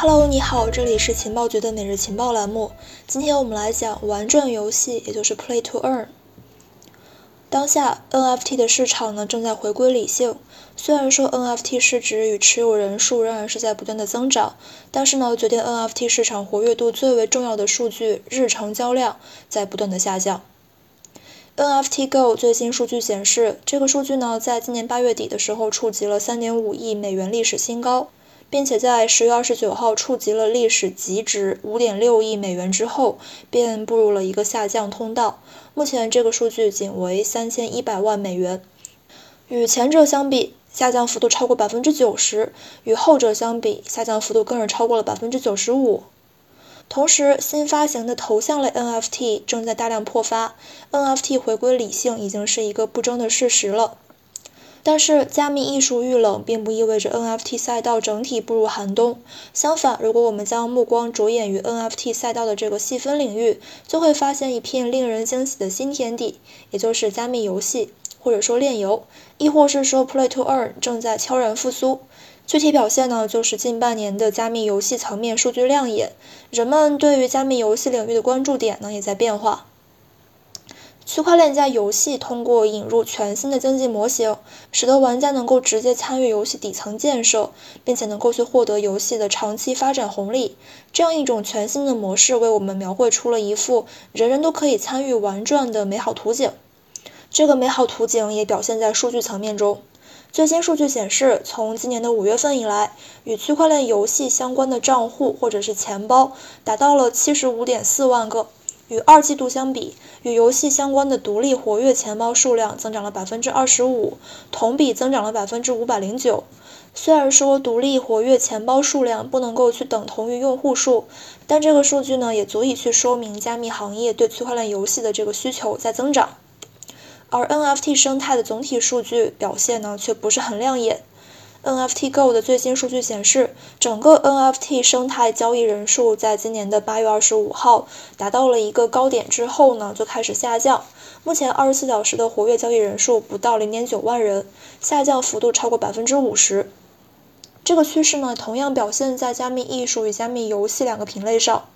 Hello，你好，这里是情报局的每日情报栏目。今天我们来讲玩转游戏，也就是 Play to Earn。当下 NFT 的市场呢正在回归理性，虽然说 NFT 市值与持有人数仍然是在不断的增长，但是呢决定 NFT 市场活跃度最为重要的数据日成交量在不断的下降。NFT Go 最新数据显示，这个数据呢在今年八月底的时候触及了三点五亿美元历史新高。并且在十月二十九号触及了历史极值五点六亿美元之后，便步入了一个下降通道。目前这个数据仅为三千一百万美元，与前者相比，下降幅度超过百分之九十；与后者相比，下降幅度更是超过了百分之九十五。同时，新发行的头像类 NFT 正在大量破发，NFT 回归理性已经是一个不争的事实了。但是，加密艺术遇冷，并不意味着 NFT 赛道整体步入寒冬。相反，如果我们将目光着眼于 NFT 赛道的这个细分领域，就会发现一片令人惊喜的新天地，也就是加密游戏，或者说链游，亦或是说 Play to Earn 正在悄然复苏。具体表现呢，就是近半年的加密游戏层面数据亮眼，人们对于加密游戏领域的关注点呢，也在变化。区块链加游戏通过引入全新的经济模型，使得玩家能够直接参与游戏底层建设，并且能够去获得游戏的长期发展红利。这样一种全新的模式，为我们描绘出了一幅人人都可以参与玩转的美好图景。这个美好图景也表现在数据层面中。最新数据显示，从今年的五月份以来，与区块链游戏相关的账户或者是钱包达到了七十五点四万个。与二季度相比，与游戏相关的独立活跃钱包数量增长了百分之二十五，同比增长了百分之五百零九。虽然说独立活跃钱包数量不能够去等同于用户数，但这个数据呢也足以去说明加密行业对区块链游戏的这个需求在增长。而 NFT 生态的总体数据表现呢却不是很亮眼。NFT Go 的最新数据显示，整个 NFT 生态交易人数在今年的八月二十五号达到了一个高点之后呢，就开始下降。目前二十四小时的活跃交易人数不到零点九万人，下降幅度超过百分之五十。这个趋势呢，同样表现在加密艺术与加密游戏两个品类上。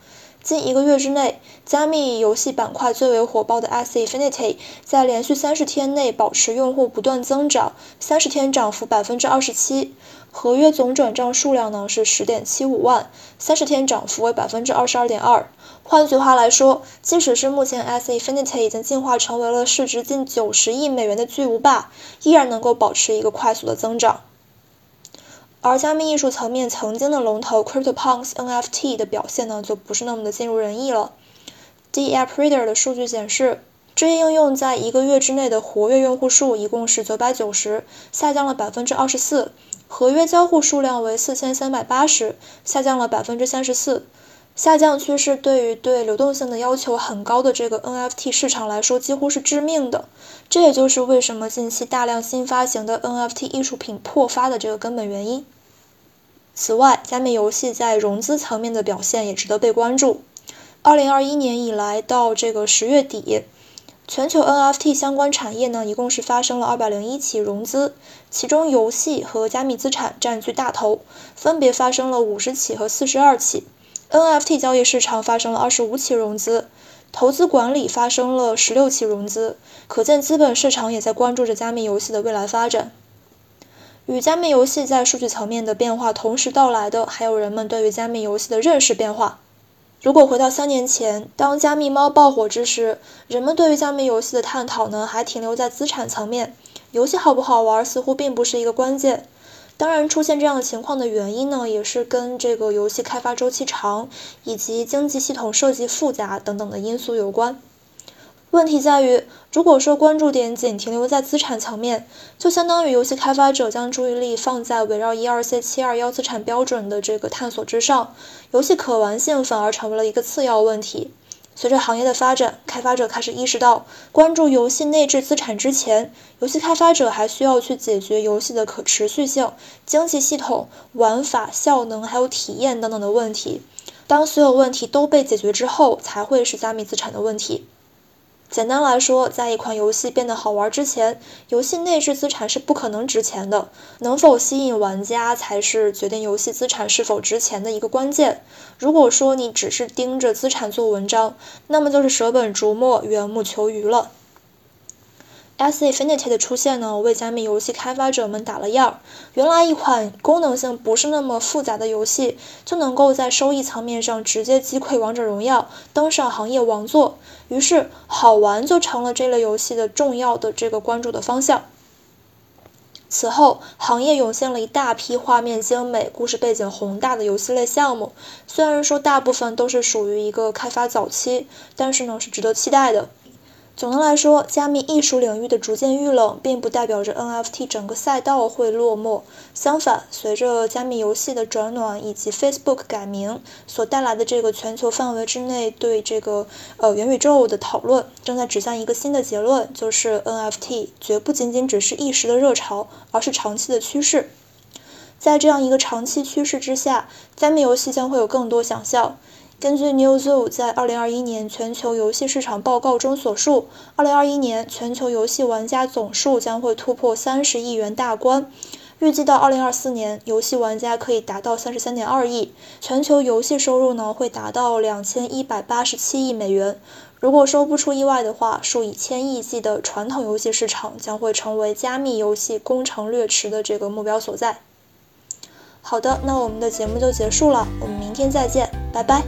近一个月之内，加密游戏板块最为火爆的 S Infinity 在连续三十天内保持用户不断增长，三十天涨幅百分之二十七，合约总转账数量呢是十点七五万，三十天涨幅为百分之二十二点二。换句话来说，即使是目前 S Infinity 已经进化成为了市值近九十亿美元的巨无霸，依然能够保持一个快速的增长。而加密艺术层面曾经的龙头 CryptoPunks NFT 的表现呢，就不是那么的尽如人意了。D App Reader 的数据显示，这一应用在一个月之内的活跃用户数一共是九百九十，下降了百分之二十四；合约交互数量为四千三百八十，下降了百分之三十四。下降趋势对于对流动性的要求很高的这个 NFT 市场来说几乎是致命的。这也就是为什么近期大量新发行的 NFT 艺术品破发的这个根本原因。此外，加密游戏在融资层面的表现也值得被关注。二零二一年以来到这个十月底，全球 NFT 相关产业呢，一共是发生了二百零一起融资，其中游戏和加密资产占据大头，分别发生了五十起和四十二起。NFT 交易市场发生了二十五起融资，投资管理发生了十六起融资，可见资本市场也在关注着加密游戏的未来发展。与加密游戏在数据层面的变化同时到来的，还有人们对于加密游戏的认识变化。如果回到三年前，当加密猫爆火之时，人们对于加密游戏的探讨呢，还停留在资产层面，游戏好不好玩似乎并不是一个关键。当然，出现这样的情况的原因呢，也是跟这个游戏开发周期长，以及经济系统设计复杂等等的因素有关。问题在于，如果说关注点仅停留在资产层面，就相当于游戏开发者将注意力放在围绕 ERC 七二幺资产标准的这个探索之上，游戏可玩性反而成为了一个次要问题。随着行业的发展，开发者开始意识到，关注游戏内置资产之前，游戏开发者还需要去解决游戏的可持续性、经济系统、玩法、效能还有体验等等的问题。当所有问题都被解决之后，才会是加密资产的问题。简单来说，在一款游戏变得好玩之前，游戏内置资产是不可能值钱的。能否吸引玩家，才是决定游戏资产是否值钱的一个关键。如果说你只是盯着资产做文章，那么就是舍本逐末、缘木求鱼了。S Infinity 的出现呢，为加密游戏开发者们打了样。原来一款功能性不是那么复杂的游戏，就能够在收益层面上直接击溃王者荣耀，登上行业王座。于是，好玩就成了这类游戏的重要的这个关注的方向。此后，行业涌现了一大批画面精美、故事背景宏大的游戏类项目。虽然说大部分都是属于一个开发早期，但是呢，是值得期待的。总的来说，加密艺术领域的逐渐遇冷，并不代表着 NFT 整个赛道会落寞。相反，随着加密游戏的转暖以及 Facebook 改名所带来的这个全球范围之内对这个呃元宇宙的讨论，正在指向一个新的结论，就是 NFT 绝不仅仅只是一时的热潮，而是长期的趋势。在这样一个长期趋势之下，加密游戏将会有更多想象。根据 Newzoo 在2021年全球游戏市场报告中所述，2021年全球游戏玩家总数将会突破30亿元大关，预计到2024年，游戏玩家可以达到33.2亿，全球游戏收入呢会达到2187亿美元。如果说不出意外的话，数以千亿计的传统游戏市场将会成为加密游戏攻城略池的这个目标所在。好的，那我们的节目就结束了，我们明天再见，拜拜。